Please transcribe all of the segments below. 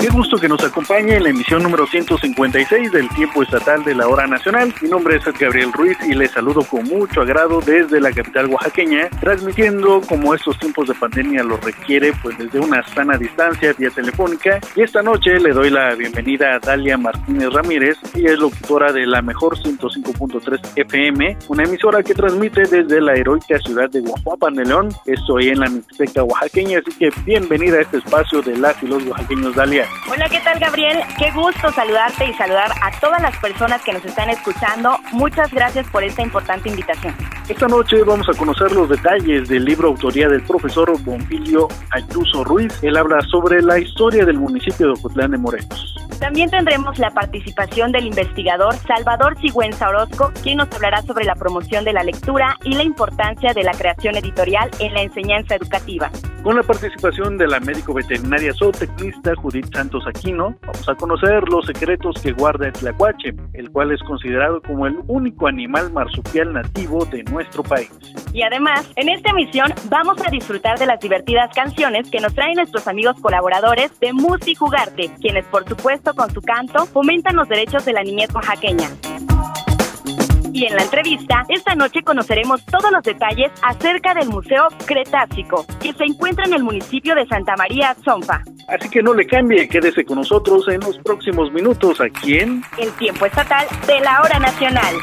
Qué gusto que nos acompañe en la emisión número 156 del Tiempo Estatal de la Hora Nacional. Mi nombre es Gabriel Ruiz y les saludo con mucho agrado desde la capital oaxaqueña, transmitiendo como estos tiempos de pandemia lo requiere, pues desde una sana distancia vía telefónica. Y esta noche le doy la bienvenida a Dalia Martínez Ramírez. Ella es locutora de la mejor 105.3 FM, una emisora que transmite desde la heroica ciudad de Guajuapan de León. Estoy en la Mixteca oaxaqueña, así que bienvenida a este espacio de las y los oaxaqueños, Dalia. Hola, ¿qué tal Gabriel? Qué gusto saludarte y saludar a todas las personas que nos están escuchando. Muchas gracias por esta importante invitación. Esta noche vamos a conocer los detalles del libro autoría del profesor Bonfilio Ayuso Ruiz. Él habla sobre la historia del municipio de Ocotlán de Morelos. También tendremos la participación del investigador Salvador Sigüenza Orozco, quien nos hablará sobre la promoción de la lectura y la importancia de la creación editorial en la enseñanza educativa. Con la participación de la médico veterinaria zootecnista Judith Santos Aquino, vamos a conocer los secretos que guarda el tlacuache, el cual es considerado como el único animal marsupial nativo de nuestro país. Y además, en esta emisión vamos a disfrutar de las divertidas canciones que nos traen nuestros amigos colaboradores de Musi Jugarte, quienes por supuesto con su canto fomentan los derechos de la niñez oaxaqueña. Y en la entrevista, esta noche conoceremos todos los detalles acerca del Museo Cretácico, que se encuentra en el municipio de Santa María Zompa. Así que no le cambie, quédese con nosotros en los próximos minutos aquí en El tiempo estatal de la hora nacional.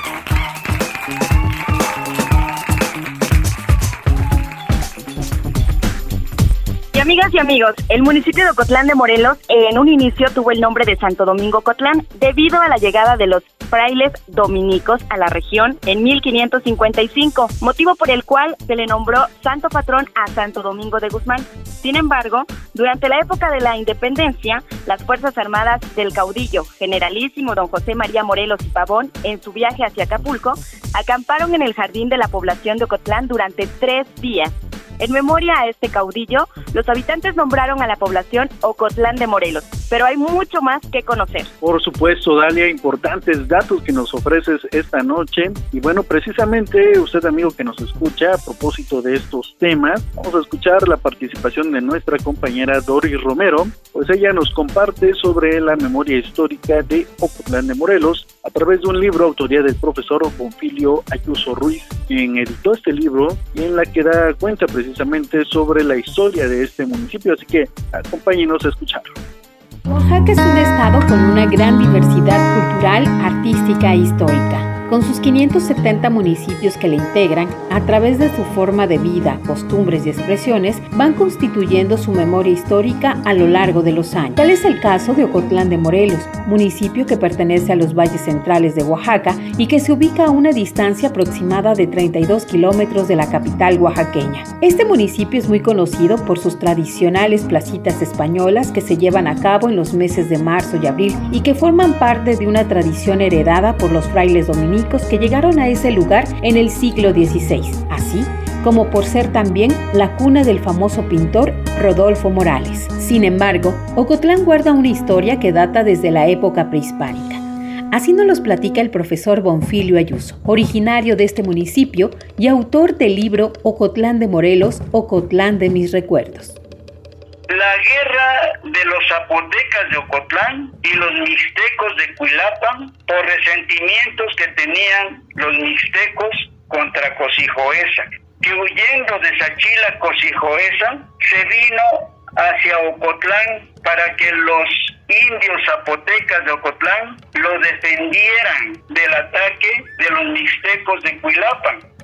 Y amigas y amigos, el municipio de Ocotlán de Morelos en un inicio tuvo el nombre de Santo Domingo Cotlán debido a la llegada de los frailes dominicos a la región en 1555, motivo por el cual se le nombró santo patrón a Santo Domingo de Guzmán. Sin embargo, durante la época de la independencia, las Fuerzas Armadas del caudillo generalísimo don José María Morelos y Pavón, en su viaje hacia Acapulco, acamparon en el jardín de la población de Ocotlán durante tres días. En memoria a este caudillo, los habitantes nombraron a la población Ocotlán de Morelos, pero hay mucho más que conocer. Por supuesto, Dalia, importantes datos que nos ofreces esta noche. Y bueno, precisamente usted, amigo que nos escucha, a propósito de estos temas, vamos a escuchar la participación de nuestra compañera Doris Romero, pues ella nos comparte sobre la memoria histórica de Ocotlán de Morelos a través de un libro autoría del profesor Bonfilio Ayuso Ruiz, quien editó este libro y en la que da cuenta precisamente sobre la historia de este municipio. Así que acompáñenos a escucharlo. Oaxaca es un estado con una gran diversidad cultural, artística e histórica. Con sus 570 municipios que le integran, a través de su forma de vida, costumbres y expresiones, van constituyendo su memoria histórica a lo largo de los años. Tal es el caso de Ocotlán de Morelos, municipio que pertenece a los valles centrales de Oaxaca y que se ubica a una distancia aproximada de 32 kilómetros de la capital oaxaqueña. Este municipio es muy conocido por sus tradicionales placitas españolas que se llevan a cabo en los meses de marzo y abril y que forman parte de una tradición heredada por los frailes dominicos que llegaron a ese lugar en el siglo XVI, así como por ser también la cuna del famoso pintor Rodolfo Morales. Sin embargo, Ocotlán guarda una historia que data desde la época prehispánica. Así nos los platica el profesor Bonfilio Ayuso, originario de este municipio y autor del libro Ocotlán de Morelos, Ocotlán de mis recuerdos. La guerra de los zapotecas de Ocotlán y los mixtecos de Cuilapan por resentimientos que tenían los mixtecos contra Cosijoesa, que huyendo de Sachila Cosijoesa se vino hacia Ocotlán para que los indios zapotecas de Ocotlán lo defendieran del ataque de los mixtecos de Cuilapan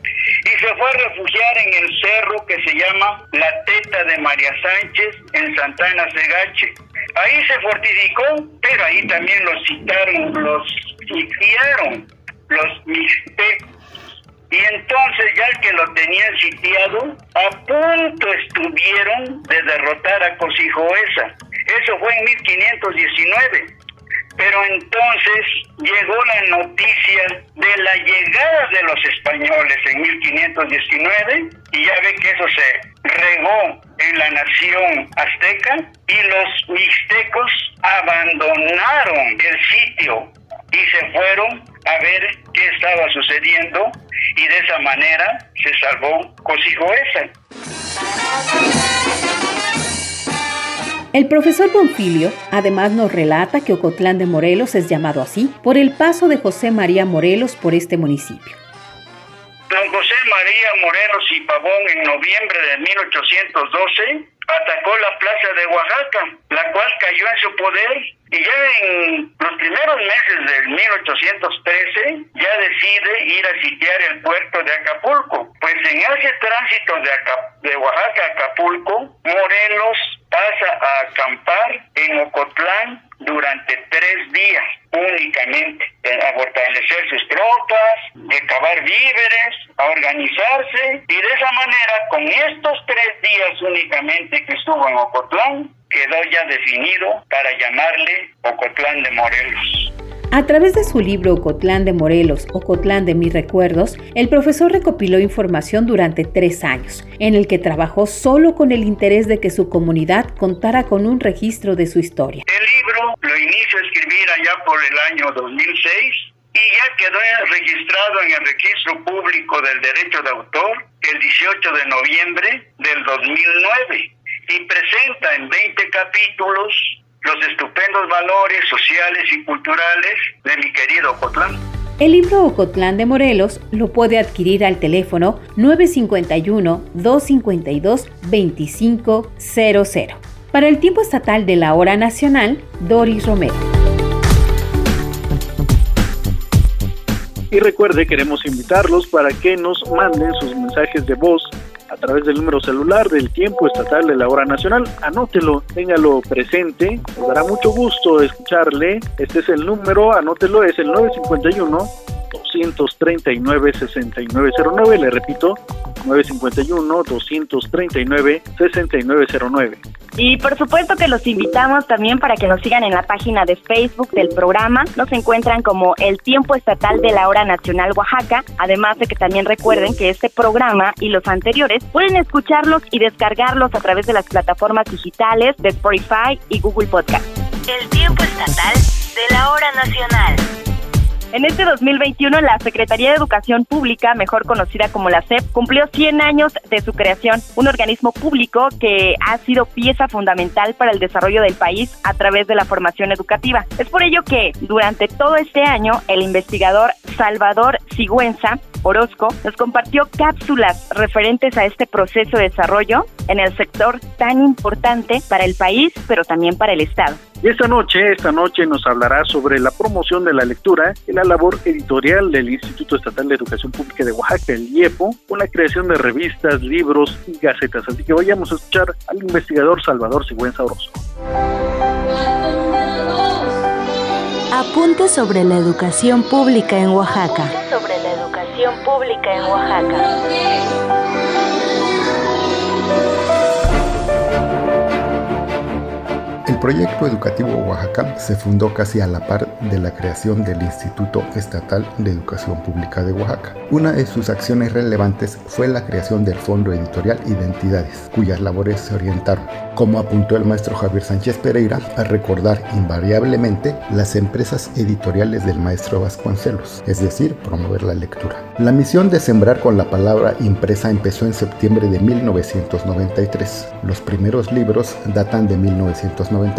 y se fue a refugiar en el cerro que se llama La Teta de María Sánchez en Santana Segache. Ahí se fortificó, pero ahí también los citaron, los sitiaron los mixtecos. Y entonces ya que lo tenían sitiado, a punto estuvieron de derrotar a Cosijoesa. Eso fue en 1519. Pero entonces llegó la noticia de la llegada de los españoles en 1519 y ya ve que eso se regó en la nación azteca y los mixtecos abandonaron el sitio y se fueron a ver qué estaba sucediendo y de esa manera se salvó Cosijoesa. El profesor Bonfilio además nos relata que Ocotlán de Morelos es llamado así por el paso de José María Morelos por este municipio. Don José María Morelos y Pavón en noviembre de 1812 atacó la plaza de Oaxaca, la cual cayó en su poder y ya en los primeros meses del 1813 ya decide ir a sitiar el puerto de Acapulco. Pues en ese tránsito de, de Oaxaca a Acapulco, Morelos pasa a acampar en Ocotlán durante tres días únicamente, a fortalecer sus tropas, a cavar víveres, a organizarse y de esa manera, con estos tres días únicamente que estuvo en Ocotlán, quedó ya definido para llamarle Ocotlán de Morelos. A través de su libro Ocotlán de Morelos, Ocotlán de mis recuerdos, el profesor recopiló información durante tres años, en el que trabajó solo con el interés de que su comunidad contara con un registro de su historia. El libro lo inició a escribir allá por el año 2006 y ya quedó registrado en el registro público del derecho de autor el 18 de noviembre del 2009 y presenta en 20 capítulos los estupendos valores sociales y culturales de mi querido Ocotlán. El libro Ocotlán de Morelos lo puede adquirir al teléfono 951-252-2500. Para el tiempo estatal de la hora nacional, Doris Romero. Y recuerde, queremos invitarlos para que nos manden sus mensajes de voz a través del número celular del tiempo estatal de la hora nacional. Anótelo, téngalo presente, nos dará mucho gusto escucharle. Este es el número, anótelo, es el 951 239 6909, le repito, 951 239 6909. Y por supuesto que los invitamos también para que nos sigan en la página de Facebook del programa. Nos encuentran como el tiempo estatal de la hora nacional Oaxaca. Además de que también recuerden que este programa y los anteriores pueden escucharlos y descargarlos a través de las plataformas digitales de Spotify y Google Podcast. El tiempo estatal de la hora nacional. En este 2021, la Secretaría de Educación Pública, mejor conocida como la SEP, cumplió 100 años de su creación, un organismo público que ha sido pieza fundamental para el desarrollo del país a través de la formación educativa. Es por ello que, durante todo este año, el investigador Salvador Sigüenza Orozco nos compartió cápsulas referentes a este proceso de desarrollo en el sector tan importante para el país, pero también para el Estado. Y esta noche, esta noche nos hablará sobre la promoción de la lectura y la labor editorial del Instituto Estatal de Educación Pública de Oaxaca, el IEPO, con la creación de revistas, libros y gacetas. Así que vayamos a escuchar al investigador Salvador Sigüenza Orozco. Apunte sobre la educación pública en Oaxaca. Sobre la educación pública en Oaxaca. Proyecto educativo Oaxaca se fundó casi a la par de la creación del Instituto Estatal de Educación Pública de Oaxaca. Una de sus acciones relevantes fue la creación del Fondo Editorial Identidades, cuyas labores se orientaron, como apuntó el maestro Javier Sánchez Pereira, a recordar invariablemente las empresas editoriales del maestro Vasconcelos, es decir, promover la lectura. La misión de sembrar con la palabra impresa empezó en septiembre de 1993. Los primeros libros datan de 1993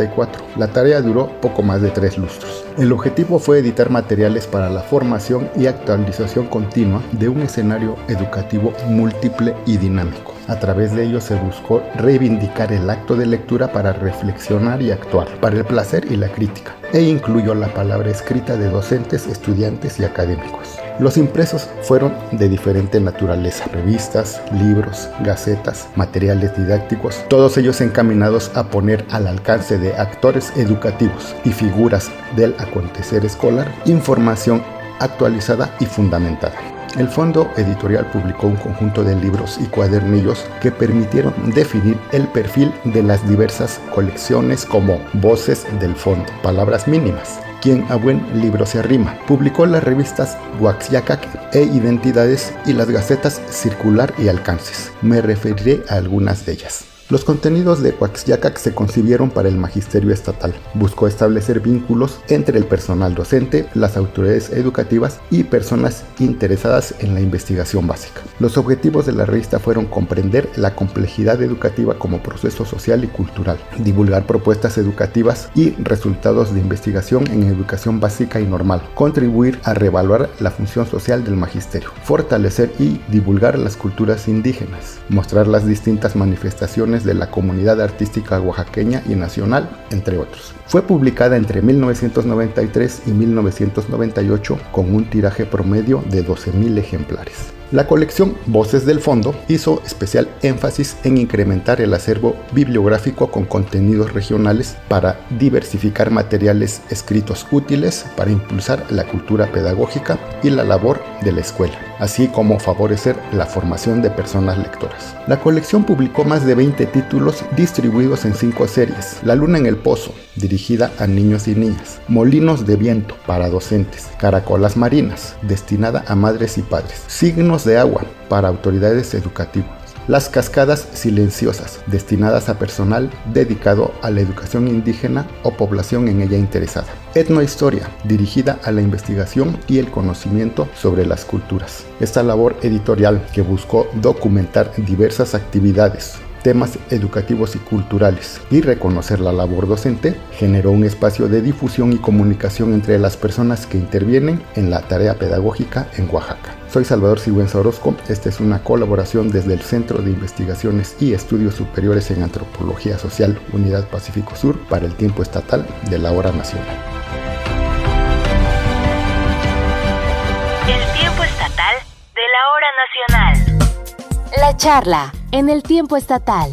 la tarea duró poco más de tres lustros. El objetivo fue editar materiales para la formación y actualización continua de un escenario educativo múltiple y dinámico. A través de ello se buscó reivindicar el acto de lectura para reflexionar y actuar, para el placer y la crítica, e incluyó la palabra escrita de docentes, estudiantes y académicos. Los impresos fueron de diferente naturaleza, revistas, libros, gacetas, materiales didácticos, todos ellos encaminados a poner al alcance de actores educativos y figuras del acontecer escolar información actualizada y fundamentada. El Fondo Editorial publicó un conjunto de libros y cuadernillos que permitieron definir el perfil de las diversas colecciones como Voces del Fondo, palabras mínimas, quien a buen libro se arrima. Publicó las revistas Huaxiacac e Identidades y las gacetas Circular y Alcances. Me referiré a algunas de ellas. Los contenidos de Huaxyacac se concibieron para el magisterio estatal. Buscó establecer vínculos entre el personal docente, las autoridades educativas y personas interesadas en la investigación básica. Los objetivos de la revista fueron comprender la complejidad educativa como proceso social y cultural, divulgar propuestas educativas y resultados de investigación en educación básica y normal, contribuir a reevaluar la función social del magisterio, fortalecer y divulgar las culturas indígenas, mostrar las distintas manifestaciones de la comunidad artística oaxaqueña y nacional, entre otros. Fue publicada entre 1993 y 1998 con un tiraje promedio de 12.000 ejemplares. La colección Voces del Fondo hizo especial énfasis en incrementar el acervo bibliográfico con contenidos regionales para diversificar materiales escritos útiles para impulsar la cultura pedagógica y la labor de la escuela, así como favorecer la formación de personas lectoras. La colección publicó más de 20 títulos distribuidos en cinco series. La Luna en el Pozo, dirigida a niños y niñas. Molinos de Viento, para docentes. Caracolas Marinas, destinada a madres y padres. Signos de agua para autoridades educativas. Las cascadas silenciosas, destinadas a personal dedicado a la educación indígena o población en ella interesada. Etnohistoria, dirigida a la investigación y el conocimiento sobre las culturas. Esta labor editorial que buscó documentar diversas actividades, temas educativos y culturales y reconocer la labor docente, generó un espacio de difusión y comunicación entre las personas que intervienen en la tarea pedagógica en Oaxaca. Soy Salvador Sigüenza Orozco, esta es una colaboración desde el Centro de Investigaciones y Estudios Superiores en Antropología Social Unidad Pacífico Sur para el tiempo estatal de la hora nacional. El tiempo estatal de la hora nacional. La charla en el tiempo estatal.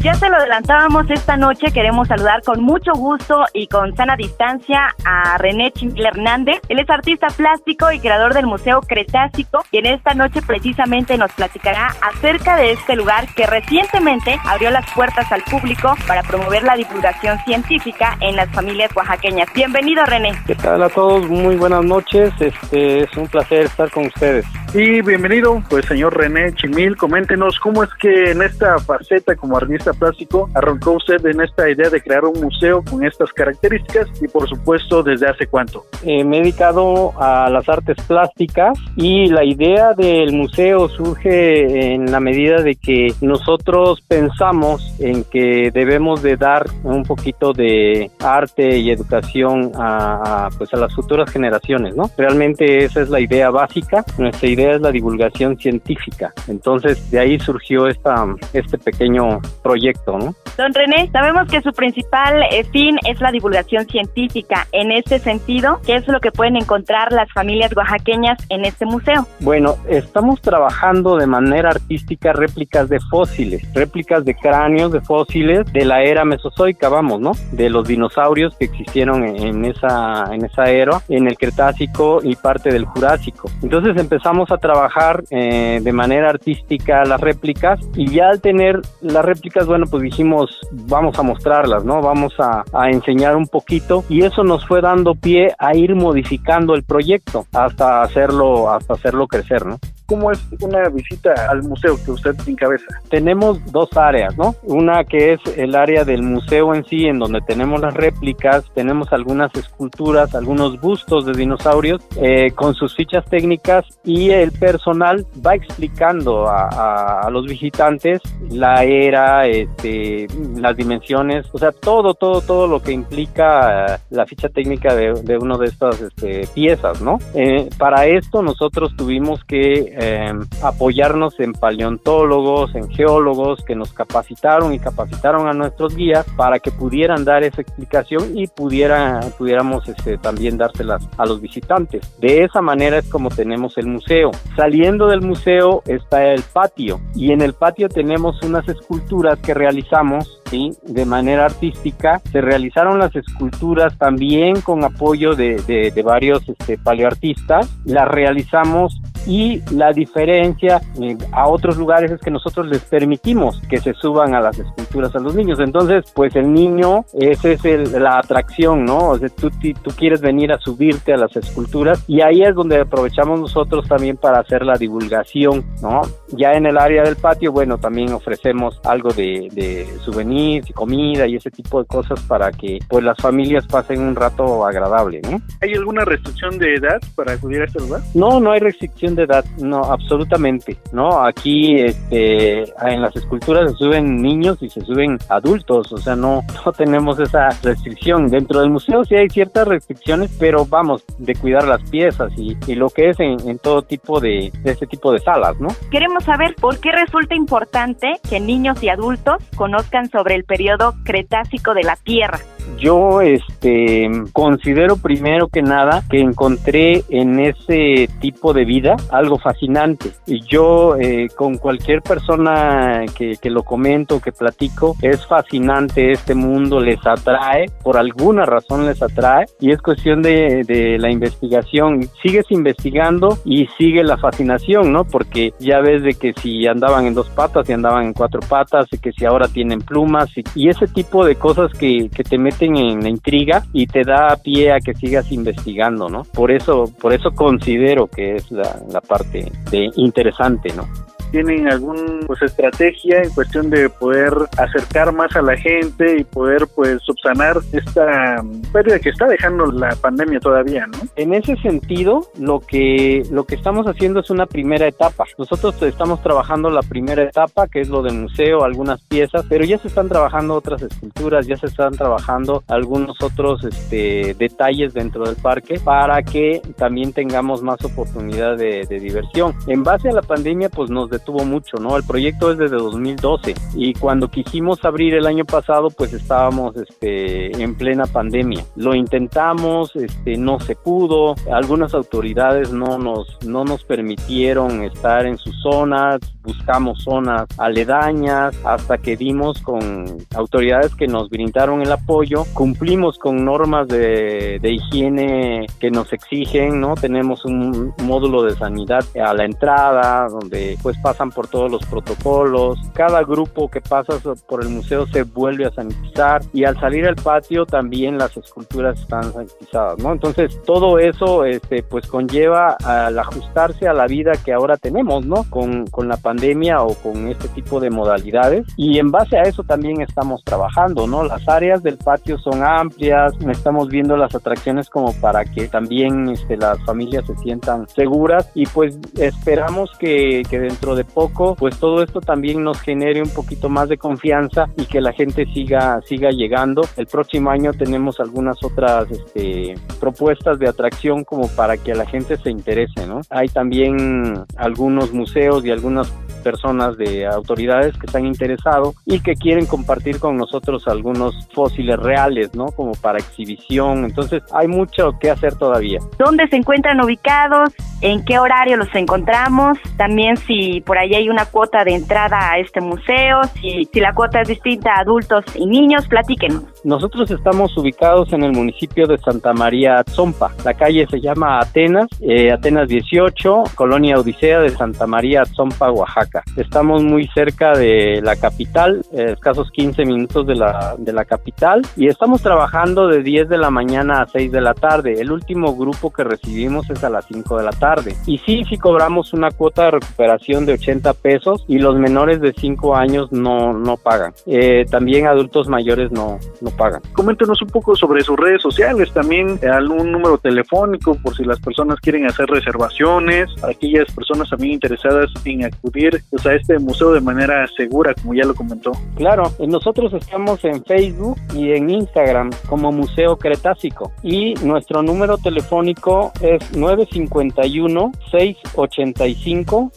Ya se lo adelantábamos esta noche, queremos saludar con mucho gusto y con sana distancia a René Chimil Hernández. Él es artista plástico y creador del Museo Cretácico y en esta noche precisamente nos platicará acerca de este lugar que recientemente abrió las puertas al público para promover la divulgación científica en las familias oaxaqueñas. Bienvenido René. ¿Qué tal a todos? Muy buenas noches, este es un placer estar con ustedes. Y bienvenido, pues señor René Chimil, coméntenos cómo es que en esta faceta como artista plástico arrancó usted en esta idea de crear un museo con estas características y por supuesto desde hace cuánto. Eh, me he dedicado a las artes plásticas y la idea del museo surge en la medida de que nosotros pensamos en que debemos de dar un poquito de arte y educación a, a, pues a las futuras generaciones, ¿no? Realmente esa es la idea básica. Nuestra idea es la divulgación científica. Entonces, de ahí surgió esta, este pequeño proyecto, ¿no? Don René, sabemos que su principal eh, fin es la divulgación científica. En este sentido, ¿qué es lo que pueden encontrar las familias oaxaqueñas en este museo? Bueno, estamos trabajando de manera artística réplicas de fósiles, réplicas de cráneos de fósiles de la era mesozoica, vamos, ¿no? De los dinosaurios que existieron en esa, en esa era, en el Cretácico y parte del Jurásico. Entonces empezamos a trabajar eh, de manera artística las réplicas y ya al tener las réplicas, bueno, pues dijimos, vamos a mostrarlas, ¿no? Vamos a, enseñar un poquito y eso nos fue dando pie a ir modificando el proyecto hasta hacerlo, hasta hacerlo crecer, ¿no? ¿Cómo es una visita al museo que usted encabeza? Tenemos dos áreas, ¿no? Una que es el área del museo en sí, en donde tenemos las réplicas, tenemos algunas esculturas, algunos bustos de dinosaurios eh, con sus fichas técnicas y el personal va explicando a, los visitantes la era, este, las dimensiones, o sea, todo, todo, todo lo que implica uh, la ficha técnica de, de una de estas este, piezas, ¿no? Eh, para esto nosotros tuvimos que eh, apoyarnos en paleontólogos, en geólogos que nos capacitaron y capacitaron a nuestros guías para que pudieran dar esa explicación y pudiera, pudiéramos este, también dárselas a los visitantes. De esa manera es como tenemos el museo. Saliendo del museo está el patio y en el patio tenemos unas esculturas que realizamos ¿sí? de manera artística. Se realizaron las esculturas también con apoyo de, de, varios este, paleoartistas. Las realizamos y la diferencia eh, a otros lugares es que nosotros les permitimos que se suban a las esculturas a los niños. Entonces, pues el niño, esa es la atracción, ¿no? O sea, tú, tú quieres venir a subirte a las esculturas y ahí es donde aprovechamos nosotros también para hacer la divulgación, ¿no? Ya en el área del patio, bueno, también ofrecemos algo de, de souvenirs y comida y ese tipo de cosas para que pues las familias pasen un rato agradable, ¿no? ¿Hay alguna restricción de edad para acudir a este lugar? No, no hay restricción de edad, no, absolutamente, ¿no? Aquí este, en las esculturas se suben niños y se suben adultos, o sea, no, no tenemos esa restricción. Dentro del museo sí hay ciertas restricciones, pero vamos, de cuidar las piezas y, y lo que es en, todo tipo de, de este tipo de salas, ¿no? Queremos saber por qué resulta importante que niños y adultos conozcan sobre el periodo Cretácico de la Tierra. Yo este considero primero que nada que encontré en ese tipo de vida algo fascinante. Y yo eh, con cualquier persona que, que lo comento, que platico, es fascinante este mundo, les atrae, por alguna razón les atrae, y es cuestión de, de la investigación. Sigues investigando y sigue la fascinación, ¿no? Porque ya ves de que si andaban en dos patas y andaban en cuatro patas, y que si ahora tienen plumas, y, ese tipo de cosas que, que te meten en la intriga y te da pie a que sigas investigando, ¿no? Por eso, por eso considero que es la, la parte de interesante, ¿no? Tienen algún pues estrategia en cuestión de poder acercar más a la gente y poder pues subsanar esta pérdida que está dejando la pandemia todavía, ¿no? En ese sentido, lo que lo que estamos haciendo es una primera etapa. Nosotros estamos trabajando la primera etapa, que es lo del museo, algunas piezas, pero ya se están trabajando otras esculturas, ya se están trabajando algunos otros este, detalles dentro del parque para que también tengamos más oportunidad de, de diversión. En base a la pandemia, pues nos tuvo mucho, ¿no? El proyecto es desde 2012 y cuando quisimos abrir el año pasado, pues estábamos este, en plena pandemia. Lo intentamos, este, no se pudo, algunas autoridades no nos, no nos permitieron estar en sus zonas, buscamos zonas aledañas hasta que dimos con autoridades que nos brindaron el apoyo, cumplimos con normas de, de higiene que nos exigen, ¿no? Tenemos un módulo de sanidad a la entrada donde pues pasan por todos los protocolos, cada grupo que pasa por el museo se vuelve a sanitizar y al salir al patio también las esculturas están sanitizadas, ¿no? Entonces todo eso este, pues conlleva al ajustarse a la vida que ahora tenemos, ¿no? Con, con la pandemia o con este tipo de modalidades y en base a eso también estamos trabajando, ¿no? Las áreas del patio son amplias, estamos viendo las atracciones como para que también este, las familias se sientan seguras y pues esperamos que, que dentro de poco, pues todo esto también nos genere un poquito más de confianza y que la gente siga, siga llegando. El próximo año tenemos algunas otras este, propuestas de atracción como para que la gente se interese, ¿no? Hay también algunos museos y algunas personas de autoridades que están interesados y que quieren compartir con nosotros algunos fósiles reales, ¿no? Como para exhibición. Entonces, hay mucho que hacer todavía. ¿Dónde se encuentran ubicados? ¿En qué horario los encontramos? También si por ahí hay una cuota de entrada a este museo, si, si la cuota es distinta a adultos y niños, platíquenos. Nosotros estamos ubicados en el municipio de Santa María Tzompa. La calle se llama Atenas, eh, Atenas 18, Colonia Odisea de Santa María Tzompa, Oaxaca. Estamos muy cerca de la capital, eh, escasos 15 minutos de la, de la capital, y estamos trabajando de 10 de la mañana a 6 de la tarde. El último grupo que recibimos es a las 5 de la tarde. Y sí, sí cobramos una cuota de recuperación de 80 pesos y los menores de 5 años no, no pagan. Eh, también adultos mayores no, no pagan. Coméntenos un poco sobre sus redes sociales, también eh, algún número telefónico por si las personas quieren hacer reservaciones, aquellas personas también interesadas en acudir pues, a este museo de manera segura, como ya lo comentó. Claro, nosotros estamos en Facebook y en Instagram como Museo Cretácico y nuestro número telefónico es 951 685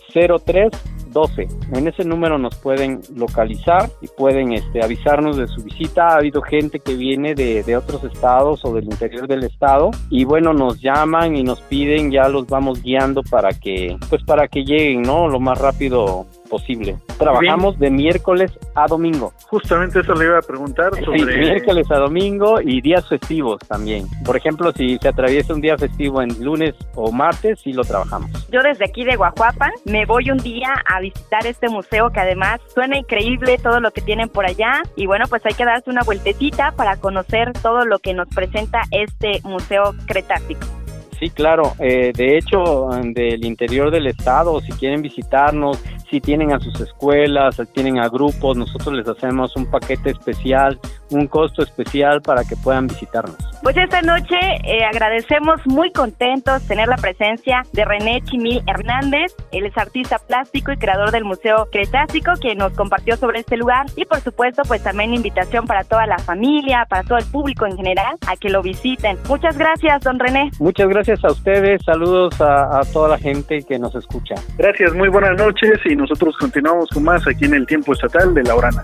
03 12. En ese número nos pueden localizar y pueden este, avisarnos de su visita. Ha habido gente que viene de, de, otros estados o del interior del estado y bueno, nos llaman y nos piden, ya los vamos guiando para que, pues para que lleguen, ¿no? Lo más rápido posible. Trabajamos de miércoles a domingo. Justamente eso le iba a preguntar sobre... Sí, miércoles a domingo y días festivos también. Por ejemplo, si se atraviesa un día festivo en lunes o martes, sí lo trabajamos. Yo desde aquí de Guajuapan me voy un día a visitar este museo que además suena increíble todo lo que tienen por allá y bueno, pues hay que darse una vueltecita para conocer todo lo que nos presenta este museo cretácico. Sí, claro. Eh, de hecho, del interior del estado, si quieren visitarnos, si tienen a sus escuelas, si tienen a grupos, nosotros les hacemos un paquete especial, un costo especial para que puedan visitarnos. Pues esta noche eh, agradecemos muy contentos tener la presencia de René Chimil Hernández, él es artista plástico y creador del Museo Cretácico, que nos compartió sobre este lugar y por supuesto pues también invitación para toda la familia, para todo el público en general a que lo visiten. Muchas gracias, don René. Muchas gracias a ustedes, saludos a, a toda la gente que nos escucha. Gracias, muy buenas noches y nosotros continuamos con más aquí en el tiempo estatal de la Orana.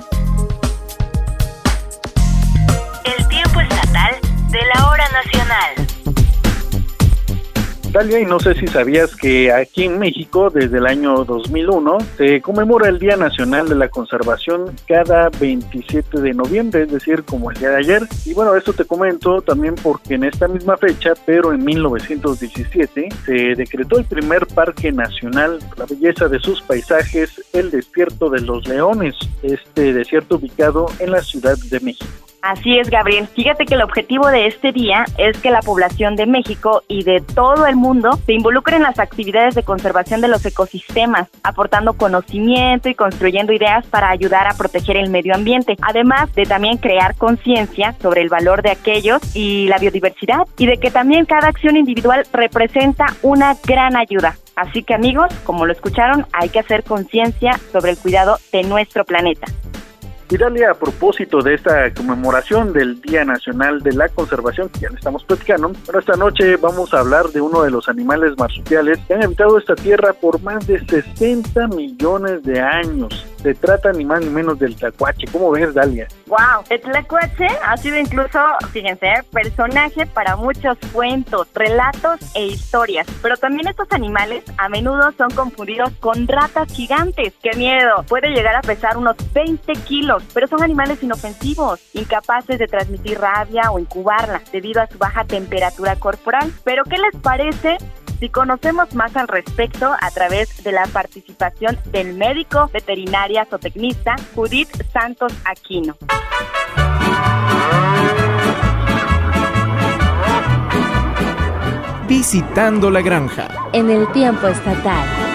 Dalia, y no sé si sabías que aquí en México, desde el año 2001, se conmemora el Día Nacional de la Conservación cada 27 de noviembre, es decir, como el día de ayer. Y bueno, esto te comento también porque en esta misma fecha, pero en 1917, se decretó el primer parque nacional, la belleza de sus paisajes, el Desierto de los Leones, este desierto ubicado en la Ciudad de México. Así es, Gabriel. Fíjate que el objetivo de este día es que la población de México y de todo el mundo se involucre en las actividades de conservación de los ecosistemas, aportando conocimiento y construyendo ideas para ayudar a proteger el medio ambiente, además de también crear conciencia sobre el valor de aquellos y la biodiversidad y de que también cada acción individual representa una gran ayuda. Así que amigos, como lo escucharon, hay que hacer conciencia sobre el cuidado de nuestro planeta. Dale a propósito de esta conmemoración del Día Nacional de la Conservación, que ya le estamos platicando, bueno, esta noche vamos a hablar de uno de los animales marsupiales que han habitado esta tierra por más de 60 millones de años. Se trata ni más ni menos del tlacuache. ¿Cómo ves, Dalia? Wow, el tlacuache ha sido incluso, fíjense, personaje para muchos cuentos, relatos e historias. Pero también estos animales a menudo son confundidos con ratas gigantes. ¡Qué miedo! Puede llegar a pesar unos 20 kilos, pero son animales inofensivos, incapaces de transmitir rabia o incubarla debido a su baja temperatura corporal. Pero ¿qué les parece si conocemos más al respecto a través de la participación del médico veterinaria zootecnista Judith Santos Aquino. Visitando la granja. En el tiempo estatal.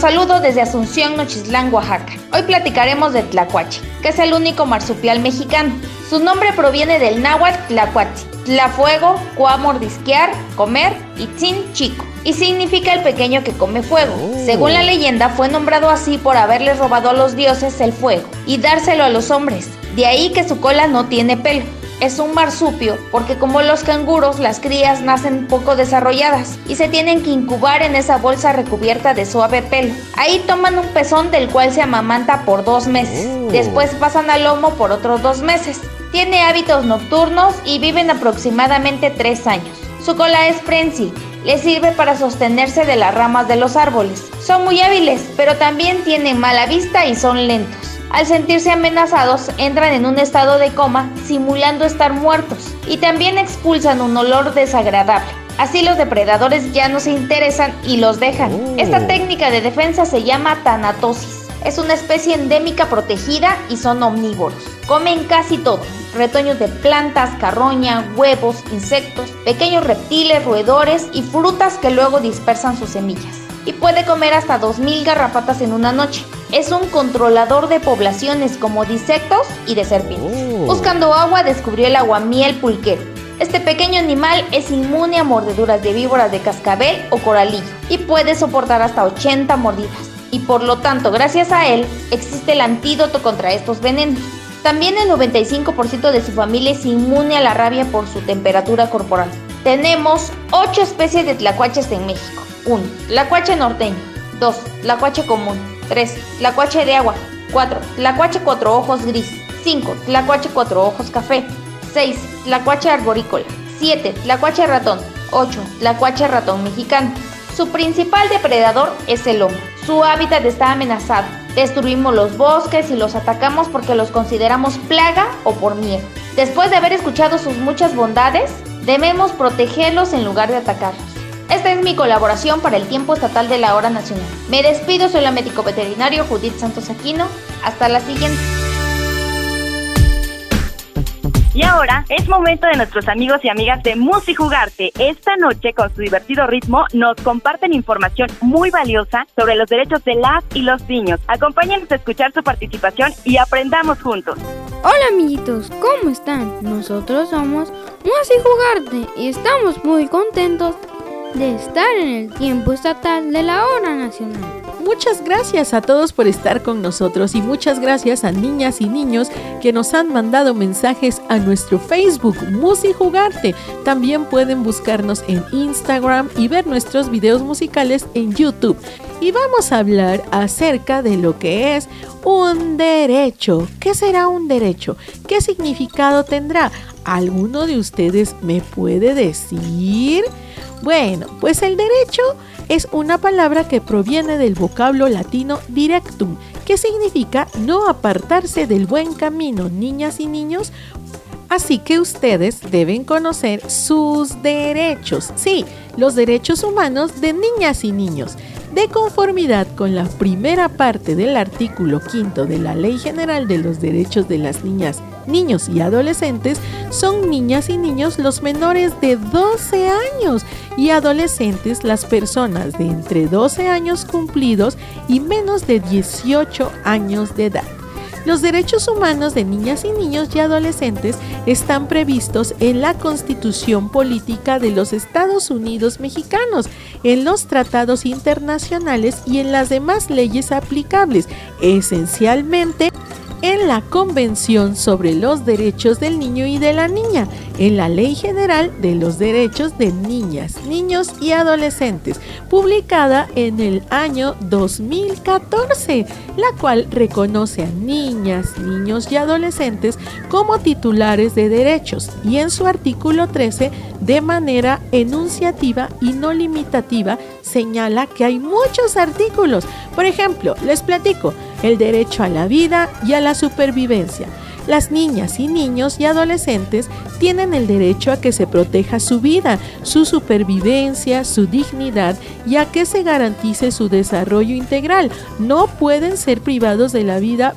Los saludo desde Asunción, Nochislán, Oaxaca. Hoy platicaremos de Tlacuache, que es el único marsupial mexicano. Su nombre proviene del náhuatl Tlacuache, Tlafuego, Cua mordisquear, comer y Tzin chico, y significa el pequeño que come fuego. Según la leyenda, fue nombrado así por haberle robado a los dioses el fuego y dárselo a los hombres. De ahí que su cola no tiene pelo es un marsupio porque como los canguros las crías nacen poco desarrolladas y se tienen que incubar en esa bolsa recubierta de suave pelo. Ahí toman un pezón del cual se amamanta por dos meses. Después pasan al lomo por otros dos meses. Tiene hábitos nocturnos y viven aproximadamente tres años. Su cola es prensil, le sirve para sostenerse de las ramas de los árboles. Son muy hábiles, pero también tienen mala vista y son lentos. Al sentirse amenazados, entran en un estado de coma, simulando estar muertos, y también expulsan un olor desagradable. Así los depredadores ya no se interesan y los dejan. Esta técnica de defensa se llama tanatosis. Es una especie endémica protegida y son omnívoros. Comen casi todo, retoños de plantas, carroña, huevos, insectos, pequeños reptiles, roedores y frutas que luego dispersan sus semillas. Y puede comer hasta 2.000 garrapatas en una noche. Es un controlador de poblaciones como de insectos y de serpientes. Buscando agua descubrió el aguamiel pulquero. Este pequeño animal es inmune a mordeduras de víboras de cascabel o coralillo y puede soportar hasta 80 mordidas. Y por lo tanto, gracias a él, existe el antídoto contra estos venenos. También el 95% de su familia es inmune a la rabia por su temperatura corporal. Tenemos 8 especies de tlacuaches en México. 1. Tlacuache norteño. 2. Tlacuache común. 3. Tlacuache de agua. 4. Tlacuache cuatro ojos gris. 5. Tlacuache cuatro ojos café. 6. Tlacuache arborícola. 7. Tlacuache ratón. 8. Tlacuache ratón mexicano. Su principal depredador es el hombre. Su hábitat está amenazado. Destruimos los bosques y los atacamos porque los consideramos plaga o por miedo. Después de haber escuchado sus muchas bondades, debemos protegerlos en lugar de atacarlos. Esta es mi colaboración para el tiempo estatal de la hora nacional. Me despido, soy la médico veterinario Judith Santos Aquino. Hasta la siguiente. Y ahora es momento de nuestros amigos y amigas de Musi Jugarte. Esta noche, con su divertido ritmo, nos comparten información muy valiosa sobre los derechos de las y los niños. Acompáñenos a escuchar su participación y aprendamos juntos. Hola amiguitos, ¿cómo están? Nosotros somos Musi Jugarte y estamos muy contentos de estar en el tiempo estatal de la hora nacional. Muchas gracias a todos por estar con nosotros y muchas gracias a niñas y niños que nos han mandado mensajes a nuestro Facebook Musi Jugarte. También pueden buscarnos en Instagram y ver nuestros videos musicales en YouTube. Y vamos a hablar acerca de lo que es un derecho. ¿Qué será un derecho? ¿Qué significado tendrá? ¿Alguno de ustedes me puede decir? Bueno, pues el derecho es una palabra que proviene del vocablo latino directum, que significa no apartarse del buen camino, niñas y niños. Así que ustedes deben conocer sus derechos, sí, los derechos humanos de niñas y niños. De conformidad con la primera parte del artículo quinto de la Ley General de los Derechos de las Niñas niños y adolescentes son niñas y niños los menores de 12 años y adolescentes las personas de entre 12 años cumplidos y menos de 18 años de edad. Los derechos humanos de niñas y niños y adolescentes están previstos en la Constitución Política de los Estados Unidos Mexicanos, en los tratados internacionales y en las demás leyes aplicables, esencialmente en la Convención sobre los Derechos del Niño y de la Niña, en la Ley General de los Derechos de Niñas, Niños y Adolescentes, publicada en el año 2014, la cual reconoce a niñas, niños y adolescentes como titulares de derechos y en su artículo 13 de manera enunciativa y no limitativa señala que hay muchos artículos. Por ejemplo, les platico, el derecho a la vida y a la supervivencia. Las niñas y niños y adolescentes tienen el derecho a que se proteja su vida, su supervivencia, su dignidad y a que se garantice su desarrollo integral. No pueden ser privados de la vida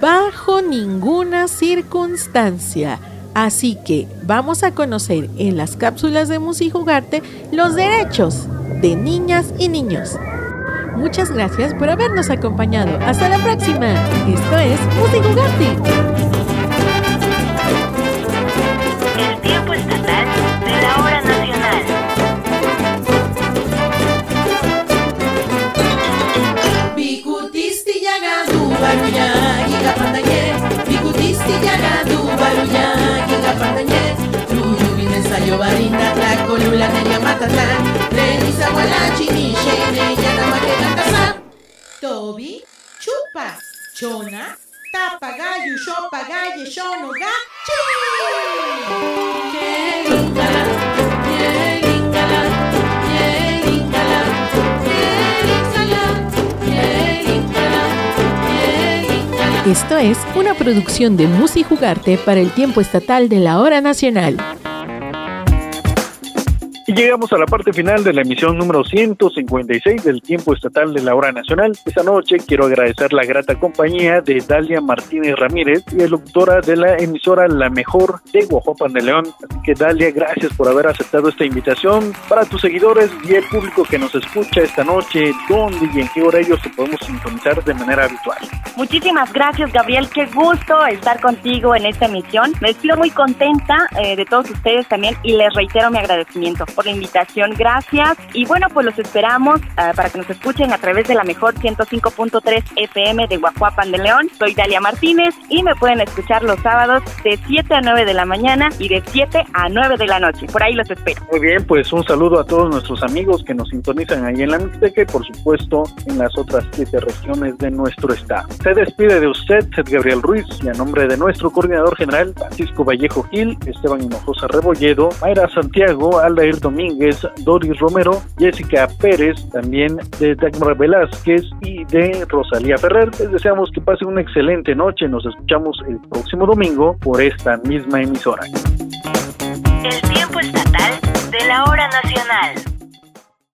bajo ninguna circunstancia. Así que vamos a conocer en las cápsulas de Musijugarte los derechos de niñas y niños. Muchas gracias por habernos acompañado. Hasta la próxima. Esto es Musijugarte. El tiempo estatal de la hora nacional. Bikutisti yagadu baruya giga pandaye Bikutisti yagadu baruya giga pandaye Tuyu vinesa yo barinda tlaco lula neria matata yeah, lingala, yeah, lingala. Esto es una producción de Musi Jugarte para el tiempo estatal de la hora nacional. Y llegamos a la parte final de la emisión número 156 del tiempo estatal de la hora nacional. Esta noche quiero agradecer la grata compañía de Dalia Martínez Ramírez y locutora de la emisora La Mejor de Guajuapan de León. Así que Dalia, gracias por haber aceptado esta invitación. Para tus seguidores y el público que nos escucha esta noche, ¿dónde y en qué horarios te podemos sintonizar de manera habitual? Muchísimas gracias, Gabriel. Qué gusto estar contigo en esta emisión. Me despido muy contenta eh, de todos ustedes también y les reitero mi agradecimiento por la invitación. Gracias. Y bueno, pues los esperamos ah, para que nos escuchen a través de la mejor 105.3 FM de Guajuapan de León. Soy Dalia Martínez y me pueden escuchar los sábados de 7 a 9 de la mañana y de 7 a 9 de la noche. Por ahí los espero. Muy bien, pues un saludo a todos nuestros amigos que nos sintonizan ahí en la Mixteca y por supuesto en las otras siete regiones de nuestro estado. Se despide de usted, Gabriel Ruiz, y a nombre de nuestro coordinador general, Francisco Vallejo Gil, Esteban Hinojosa Rebolledo, Mayra Santiago, Aldair Domínguez, Doris Romero, Jessica Pérez, también de Dagmar Velázquez y de Rosalía Ferrer. Les deseamos que pasen una excelente noche. Nos escuchamos el próximo domingo por esta misma emisora. El tiempo estatal de la hora nacional.